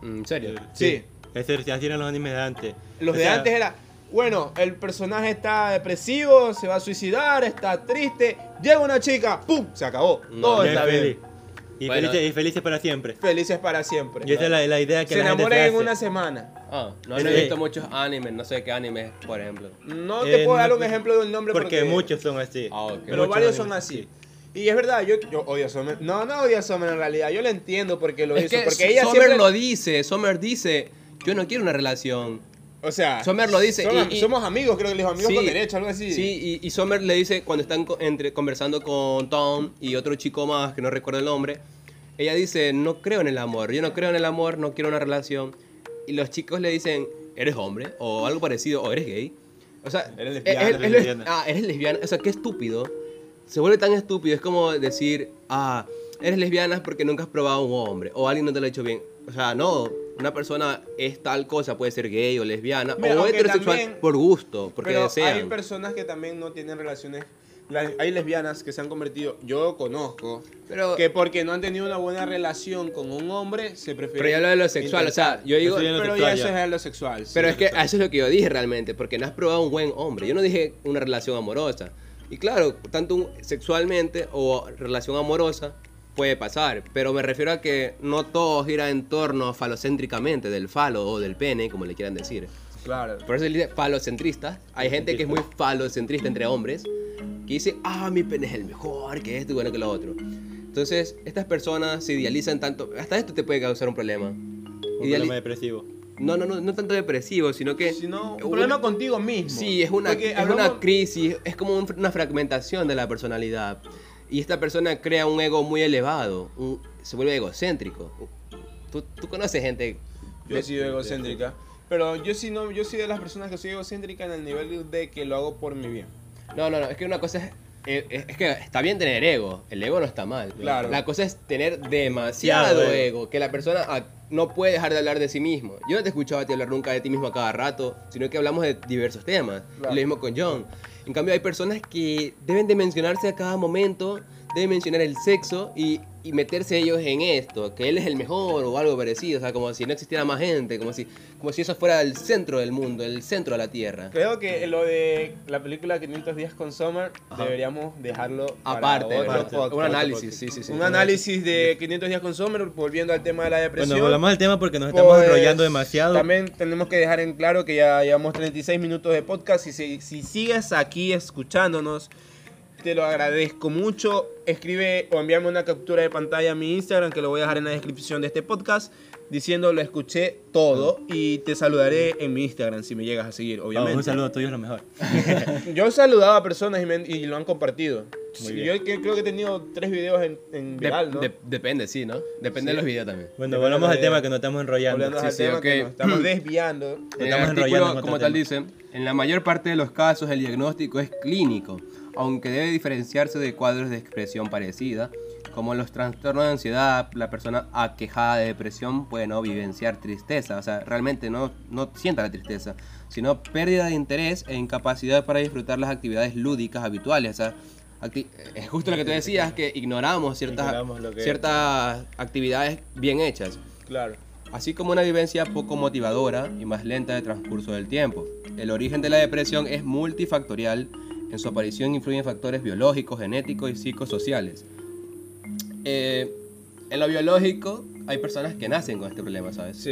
¿En serio? Sí. Ese, así eran los animes de antes. Los O de sea, antes era, bueno, el personaje está depresivo, se va a suicidar, está triste, llega una chica, ¡pum! Se acabó. No, todo bien está feliz. bien. Y, Bueno. felices, y felices para siempre. Felices para siempre. Y esa es la, la idea que se la gente enamoran en una semana. Ah, no, he que- visto muchos animes, no sé qué animes, por ejemplo. No te Eh, puedo dar no- un ejemplo de un nombre Porque, porque, muchos son así. Ah, ok. Pero muchos varios animes, son así. sí. Y es verdad, yo, yo odio a Summer. No, no odio a Summer en realidad. Yo lo entiendo porque lo es hizo. que porque ella Summer siempre... lo dice, Summer dice, yo no quiero una relación. O sea, Summer lo dice, Somos, y- y- somos amigos, creo que le dijo amigos Sí, con derecho, algo así. Sí, y, y Summer le dice, cuando están entre, conversando con Tom y otro chico más, que no recuerdo el nombre, ella dice, no creo en el amor, yo no creo en el amor, no quiero una relación. Y los chicos le dicen, ¿eres hombre? O algo parecido, o eres gay. O sea, Eres él- lesbiana, él- eres él- lesbiana. ah, eres lesbiana. O sea, qué estúpido. Se vuelve tan estúpido, es como decir, ah, eres lesbiana es porque nunca has probado a un hombre o alguien no te lo ha hecho bien. O sea, no, una persona es tal cosa, puede ser gay o lesbiana Mira, o heterosexual también- por gusto, porque Pero desean. hay personas que también no tienen relaciones. la- Hay lesbianas que se han convertido, yo conozco, Pero- que porque no han tenido una buena relación con un hombre, se prefieren. Pero yo hablo de lo sexual, o sea, yo digo... Ya Pero ya eso ya. es lo sexual. sí. Pero es que eso es lo que yo dije realmente, porque no has probado un buen hombre. Yo no dije una relación amorosa. Y claro, tanto sexualmente o relación amorosa puede pasar, pero me refiero a que no todo gira en torno falocéntricamente del falo o del pene, como le quieran decir. Claro. Por eso se dice falocentrista. Hay gente que es muy falocentrista entre hombres, que dice, ah, mi pene es el mejor, que esto y bueno que lo otro. Entonces, estas personas se idealizan tanto, hasta esto te puede causar un problema. Un Ideali- problema depresivo. No, no, no, no tanto depresivo, sino que... Si no, un problema contigo mismo. Sí, es una, es hablamos- una crisis, es como un- una fragmentación de la personalidad. Y esta persona crea un ego muy elevado, un- se vuelve egocéntrico. ¿Tú, tú conoces gente... Yo he sido egocéntrica. Pero yo sí, no, yo soy de las personas que soy egocéntrica en el nivel de que lo hago por mi bien. No, no, no, es que una cosa es... eh, Es, es que está bien tener ego, el ego no está mal. Claro. La cosa es tener demasiado Demasiado ego, que la persona ah, no puede dejar de hablar de sí mismo. Yo no te escuchaba a ti hablar nunca de ti mismo a cada rato, sino que hablamos de diversos temas. Claro. Y lo mismo con John. En cambio, hay personas que deben de mencionarse a cada momento, deben mencionar el sexo y, y meterse ellos en esto, que él es el mejor o algo parecido, o sea, como si no existiera más gente, como si, como si eso fuera el centro del mundo, el centro de la Tierra. Creo que lo de la película 500 días con Summer Ajá. deberíamos dejarlo para Aparte, otro aparte. podcast. un análisis, sí, sí, sí. Un análisis de 500 días con Summer, volviendo al tema de la depresión. Bueno, volvamos al tema porque nos estamos Pues, enrollando demasiado. También tenemos que dejar en claro que ya llevamos 36 minutos de podcast. Y si, si sigues aquí escuchándonos, te lo agradezco mucho. Escribe o envíame una captura de pantalla a mi Instagram, que lo voy a dejar en la descripción de este podcast, diciendo lo escuché todo. Y te saludaré en mi Instagram si me llegas a seguir, obviamente. un saludo tuyo es lo mejor. Yo he saludado a personas y, me- y lo han compartido. Sí. Yo que- creo que he tenido tres videos en, en De- viral, ¿no? de- depende, sí, ¿no? Depende Sí. de los videos también. Bueno, Depende volvamos al tema que nos estamos enrollando. Sí, al sí, tema ok. que nos estamos desviando. En el estamos artículo, enrollando como tal tema. dice, en la mayor parte de los casos el diagnóstico es clínico, aunque debe diferenciarse de cuadros de expresión parecida, como los trastornos de ansiedad, la persona aquejada de depresión puede no vivenciar tristeza, o sea, realmente no, no sienta la tristeza, sino pérdida de interés e incapacidad para disfrutar las actividades lúdicas habituales, o sea, es justo lo que tú decías, que ignoramos ciertas, Ignoramos ciertas actividades bien hechas Claro. así como una vivencia poco motivadora y más lenta de transcurso del tiempo. El origen de la depresión es multifactorial. En su aparición influyen factores biológicos, genéticos y psicosociales. Eh, en lo biológico hay personas que nacen con este problema, ¿sabes? Sí.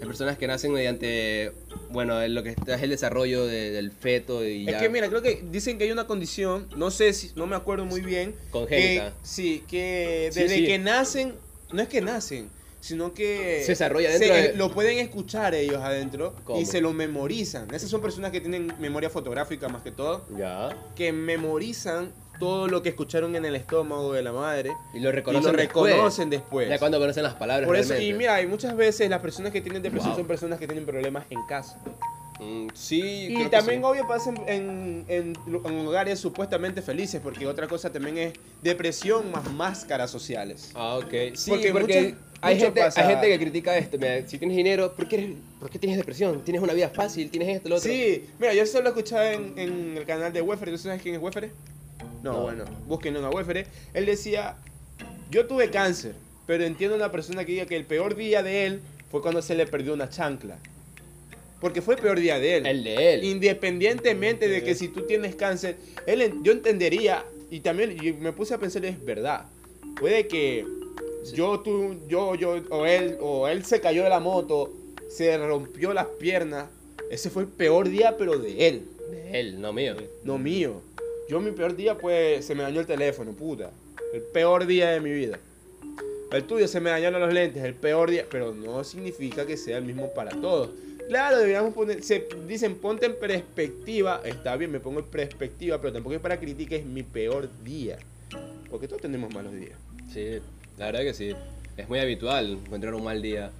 Hay personas que nacen mediante, bueno, en lo que es el desarrollo de- del feto y Es ya- que mira, creo que dicen que hay una condición, no sé si, no me acuerdo muy bien. Congénita. Que, sí, que Sí, desde sí. que nacen, no es que nacen, sino que Se desarrolla dentro se- de- lo pueden escuchar ellos adentro ¿Cómo? y se lo memorizan. Esas son personas que tienen memoria fotográfica más que todo, Ya. que memorizan todo lo que escucharon en el estómago de la madre Y lo y reconocen lo después. reconocen después. Ya cuando conocen las palabras Por eso, y realmente. mira, hay muchas veces las personas que tienen depresión Wow. son personas que tienen problemas en casa. Mm, sí, Y creo que también, sí. obvio, pasa en, en, en hogares supuestamente felices, porque otra cosa también es depresión más máscaras sociales. Ah, ok. Sí, Porque porque, mucho- hay, mucho gente, pasa- hay gente que critica esto. Mira, si tienes dinero, ¿por qué, eres- ¿por qué tienes depresión? Tienes una vida fácil, tienes esto, lo otro. Sí, mira, yo solo escuchaba en, en el canal de Wefere. ¿Tú sabes quién es Wefere? No, No. bueno, búsquenlo a Wefere. Él decía: Yo tuve cáncer, pero entiendo a una persona que diga que el peor día de él fue cuando se le perdió una chancla. Porque fue el peor día de él. El de él. Independientemente de que si tú tienes cáncer, él, yo entendería, y también y me puse a pensar, es verdad. Puede que yo, tú, yo, yo, o él, o él se cayó de la moto, se rompió las piernas. Ese fue el peor día, pero de él, De él, no mío. no mío. Yo mi peor día, pues, se me dañó el teléfono, puta. El peor día de mi vida. El tuyo se me dañaron los lentes, el peor día, pero no significa que sea el mismo para todos. Claro, deberíamos poner, se dicen ponte en perspectiva, está bien, me pongo en perspectiva, pero tampoco es para criticar, es mi peor día. Porque todos tenemos malos días. Sí, la verdad que sí. Es muy habitual encontrar un mal día.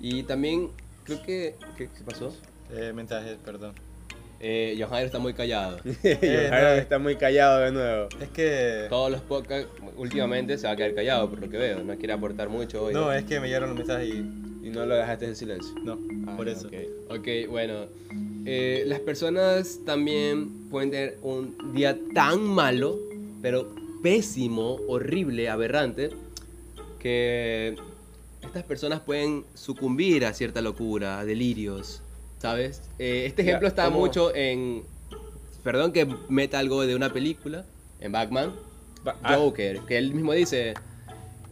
Y también creo que... ¿Qué, qué pasó? Eh, mensajes, perdón. Eh, Jairo está muy callado. Johan está muy callado de nuevo. Es que... Todos los podcasts últimamente se va a quedar callado por lo que veo. No quiere aportar mucho hoy. No, es que me llegaron los mensajes y... Y no lo dejaste en silencio. No, Ah, por eso. ok. Ok, bueno. eh, las personas también pueden tener un día tan malo, pero pésimo, horrible, aberrante, que estas personas pueden sucumbir a cierta locura, a delirios, ¿sabes? Eh, este Ya, ejemplo está ¿cómo? mucho en... Perdón que meta algo de una película, en Batman, Ba- ah, Joker, que él mismo dice...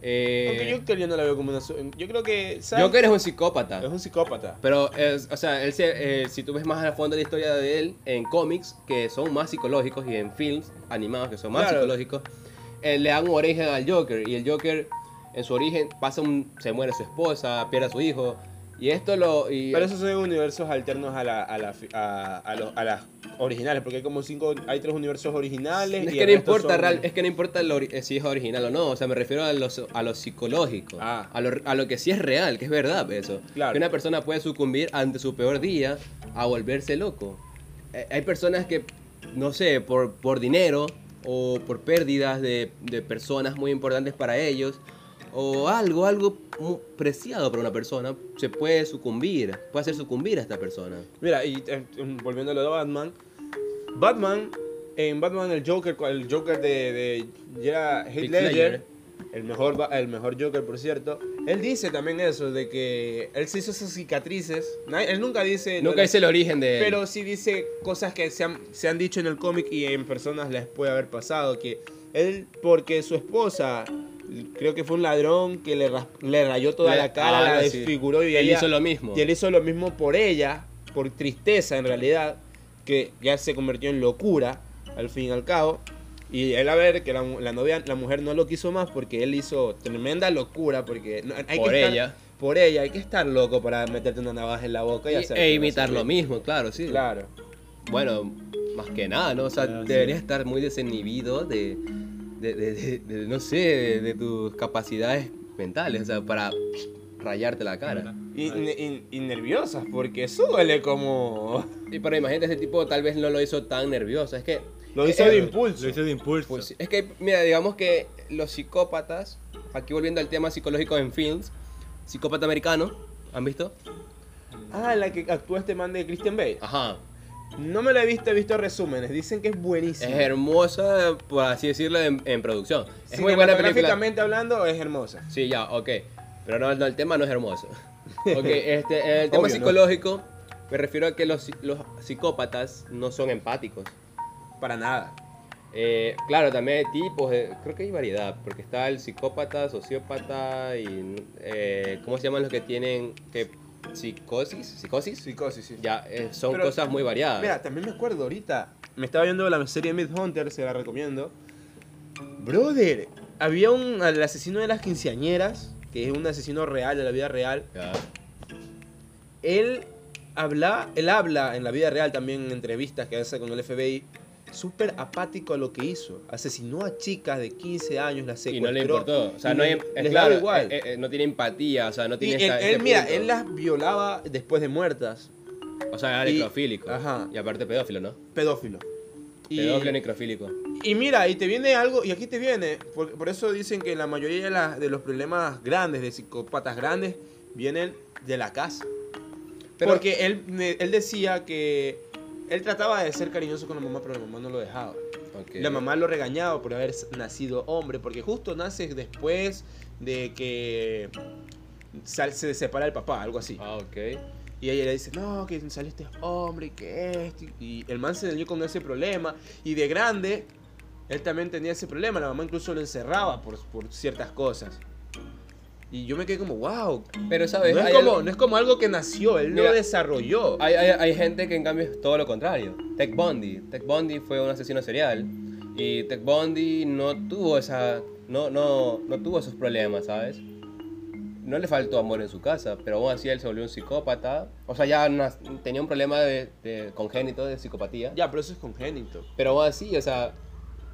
eh, Aunque Joker yo no la veo como una... Yo creo que... ¿sabes? Joker es un psicópata. es un psicópata. Pero, es- o sea, él se- eh, si tú ves más a fondo la historia de él en cómics, que son más psicológicos, y en films animados, que son más Claro. psicológicos, eh, le dan un origen al Joker. Y el Joker, en su origen, pasa un, se muere su esposa, pierde a su hijo. Y esto lo... Y, Pero esos son universos alternos a, la, a, la, a, a, los, a las originales, porque hay como cinco, hay tres universos originales. es y que no importa son- real- es que no importa lo eh, si es original o no, o sea, me refiero a lo, a lo psicológico, Ah. a, lo, a lo que sí es real, que es verdad eso. Claro. Que una persona puede sucumbir ante su peor día a volverse loco. Eh, hay personas que, no sé, por, por dinero o por pérdidas de, de personas muy importantes para ellos, o algo, algo preciado para una persona, se puede sucumbir, puede hacer sucumbir a esta persona. Mira, y eh, volviendo a lo de Batman, Batman, en Batman el Joker, el Joker de, de ya Heath Ledger, el mejor, el mejor Joker por cierto, él dice también eso, de que él se hizo esas cicatrices, él nunca dice... Nunca dice el origen de él. Pero sí dice cosas que se han, se han dicho en el cómic y en personas les puede haber pasado. Que él, porque su esposa, creo que fue un ladrón que le, le rayó toda la cara, la algo así. desfiguró y Él ella- hizo lo mismo. Y él hizo lo mismo por ella, por tristeza en realidad, que ya se convirtió en locura al fin y al cabo. Y él a ver que la, la novia, la mujer no lo quiso más porque él hizo tremenda locura, porque no- hay Por que estar- ella. por ella, hay que estar loco para meterte una navaja en la boca y, Y- hacer e imitar lo mismo, claro, sí. Claro. Bueno, más que nada, ¿no? O sea, Ah, sí. estar muy desinhibido de, de, de- de- de, no sé, de, de tus capacidades mentales, o sea, para rayarte la cara. Y, y- y nerviosas, porque eso duele como... Y pero imagínate, ese tipo tal vez no lo hizo tan nervioso, es que... Lo hizo eh, de impulso. Lo hizo de impulso. pues, es que, mira, digamos que los psicópatas, aquí volviendo al tema psicológico en films, psicópata americano, ¿han visto? Ah, la que actúa este man de Christian Bale. Ajá. No me la he visto, he visto resúmenes. Dicen que es buenísimo. Es hermosa, por así decirlo, en, en producción. Es muy buena película. Hablando, es hermosa. Sí, ya, ok. Pero no, no, el tema no es hermoso. Ok, este, el tema Obvio, ¿no? psicológico me refiero a que los, los psicópatas no son empáticos. Para nada. Eh, claro, también hay tipos, creo que hay variedad, porque está el psicópata, sociópata y... eh, ¿Cómo se llaman los que tienen que, psicosis? ¿Psicosis? Psicosis, sí. Ya, eh, son Pero, cosas muy variadas. Mira, también me acuerdo ahorita. Me estaba viendo la serie Hunter, se la recomiendo. Brother, había un. El asesino de las quinceañeras, que es un asesino real de la vida real. Ya. Él habla, él habla en la vida real también en entrevistas que hace con el FBI. Súper apático a lo que hizo. Asesinó a chicas de 15 años, las Y secuestró. no le importó. O sea, y no hay, le- es les claro, igual. eh, eh, no tiene empatía, o sea, no Y tiene él, esa- él, mira, él las violaba después de muertas. O sea, era y- necrofílico. ajá. Y aparte pedófilo, ¿no? Pedófilo. Y, Pedófilo necrofílico. y mira, y te viene algo, y aquí te viene, por, por eso dicen que la mayoría de, los problemas grandes, de psicópatas grandes, vienen de la casa. Pero- Porque él decía que él trataba de ser cariñoso con la mamá, pero la mamá no lo dejaba. Ok. La mamá lo regañaba por haber nacido hombre, porque justo nace después de que sal- se separa el papá, algo así. Ah, ok. Y ella le dice, no, que saliste hombre, y que esto. Y el man se dio con ese problema. Y de grande, él también tenía ese problema. La mamá incluso lo encerraba por, por ciertas cosas. Y yo me quedé como, wow. Pero, ¿sabes? No es, como, algo- no es como algo que nació, él Mira, lo desarrolló. Hay, hay, hay gente que en cambio es todo lo contrario. Ted Bundy. Ted Bundy fue un asesino serial. Y Ted Bundy no tuvo esa. No, no, no tuvo esos problemas, ¿sabes? No le faltó amor en su casa, pero aún así él se volvió un psicópata. O sea, ya tenía un problema de, de congénito de psicopatía. Ya, pero eso es congénito. Pero aún así, o sea,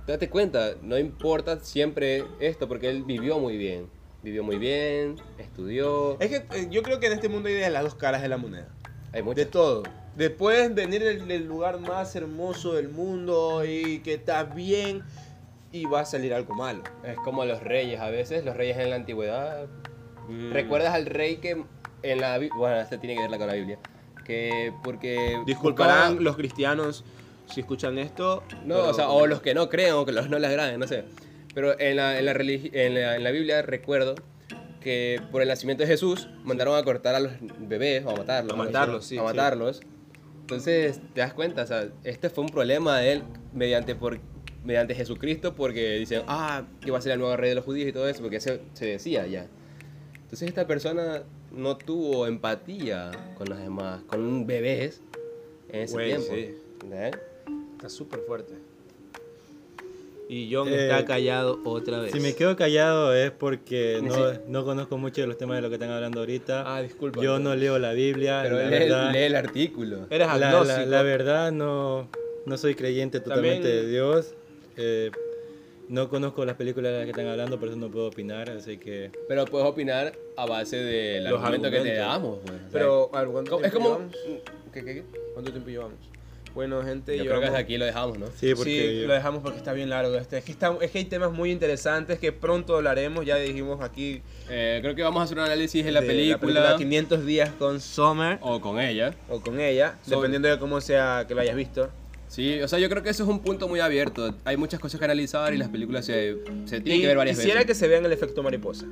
date cuenta, no importa siempre esto, porque él vivió muy bien. Vivió muy bien, estudió. Es que eh, yo creo que en este mundo hay de las dos caras de la moneda. Hay De muchas. todo. De- Puedes venir del, del lugar más hermoso del mundo y que estás bien y va a salir algo malo. Es como los reyes a veces, los reyes en la antigüedad. ¿Recuerdas al rey que en la Biblia, bueno, este tiene que verla con la Biblia, que porque... Disculparán buscaban- los cristianos si escuchan esto. No, pero- o sea, o los que no creen o que los no les agraden, no sé. Pero en la, en la, en la, en la Biblia recuerdo que por el nacimiento de Jesús mandaron a cortar a los bebés o a matarlos. A matarlos, sí, A sí. matarlos. Entonces, te das cuenta, o sea, este fue un problema de él mediante, por, mediante Jesucristo porque dicen, ah, que va a ser el nuevo rey de los judíos y todo eso, porque se, se decía ya. Entonces esta persona no tuvo empatía con los demás, con bebés en ese Güey, tiempo. sí. Está súper fuerte. Y John Eh, está callado otra vez. Si me quedo callado es porque no, si- no conozco mucho de los temas de lo que están hablando ahorita. Ah, disculpa. Yo no leo la Biblia. Pero la, lee, verdad, lee el artículo. Eres la, la- la verdad no, no soy creyente totalmente También- de Dios. Eh, no conozco las películas de las que están hablando, por eso no puedo opinar. Así que Pero puedes opinar a base del Los argumento que te damos. pues, o sea, Pero, ¿al ¿cuánto ¿cómo- es tiempo como... llevamos? ¿Qué, qué, qué? ¿Cuánto tiempo llevamos? Bueno, gente, Yo creo que llevamos- hasta aquí lo dejamos, ¿no? sí, porque Sí, yo- lo dejamos porque está bien largo este. Es que, está- es que hay temas muy interesantes que pronto hablaremos. Ya dijimos aquí Eh, creo que vamos a hacer un análisis de la de película, 500 días con Summer o con ella. o con ella, Sobre- dependiendo de cómo sea que lo hayas visto. Sí, o sea, yo creo que eso es un punto muy abierto. Hay muchas cosas que analizar y las películas se, se tienen Y que ver varias quisiera veces. que se vean el efecto mariposa.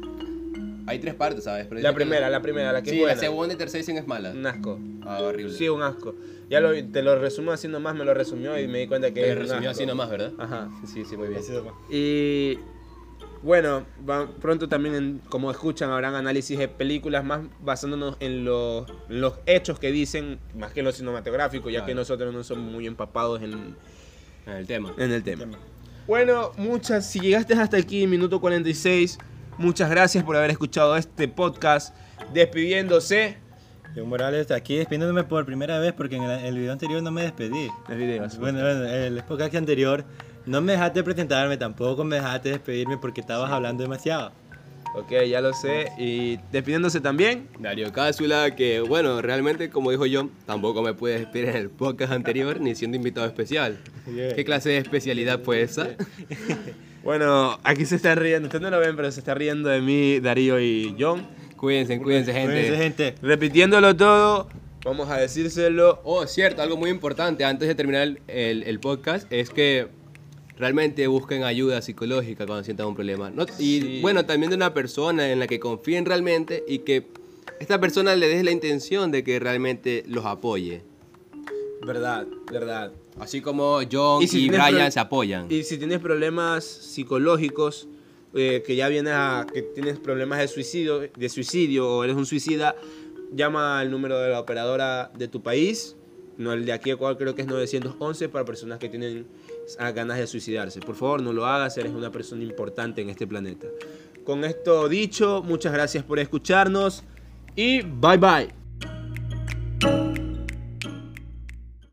Hay tres partes, ¿sabes? Pero La dicen que- primera, la primera, la que Sí, es buena. la segunda y tercera dicen es mala. Un asco. Ah, horrible. Sí, un asco. Ya lo, te lo resumo así nomás, me lo resumió y me di cuenta que Te resumió asco. así nomás, ¿verdad? Ajá. Sí, sí, muy bien. Y bueno, va- pronto también, en- como escuchan, habrán análisis de películas más basándonos en los, en los hechos que dicen, más que en lo cinematográfico, ya Claro. que nosotros no somos muy empapados en, En el tema. en el tema. Bueno, muchas, si llegaste hasta aquí, minuto 46, muchas gracias por haber escuchado este podcast. Despidiéndose. John Morales aquí despidiéndome por primera vez porque en el, el video anterior no me despedí. Los videos. Bueno, bueno, el podcast anterior no me dejaste presentarme, tampoco me dejaste despedirme porque estabas hablando demasiado. Ok, ya lo sé. Y despidiéndose también. Darío Cápsula, que bueno, realmente, como dijo John, tampoco me puedes despedir en el podcast anterior ni siendo invitado especial. Yeah. ¿Qué clase de especialidad fue esa? Bueno, aquí se está riendo. Ustedes no lo ven, pero se está riendo de mí, Darío y John. Cuídense, cuídense, gente. Cuídense, gente. Repitiéndolo todo, vamos a decírselo. Oh, cierto, algo muy importante antes de terminar el, el- el podcast es que realmente busquen ayuda psicológica cuando sientan un problema. No- y Sí. bueno, también de una persona en la que confíen realmente y que esta persona le deje la intención de que realmente los apoye. Verdad, verdad. Así como John Y y, si tienes Brian se apoyan. Y si tienes problemas psicológicos, eh, que ya vienes a que tienes problemas de suicidio, de suicidio o eres un suicida, llama al número de la operadora de tu país. No, el de aquí a Ecuador creo que es 911 para personas que tienen ganas de suicidarse. Por favor, no lo hagas, eres una persona importante en este planeta. Con esto dicho, muchas gracias por escucharnos y bye bye.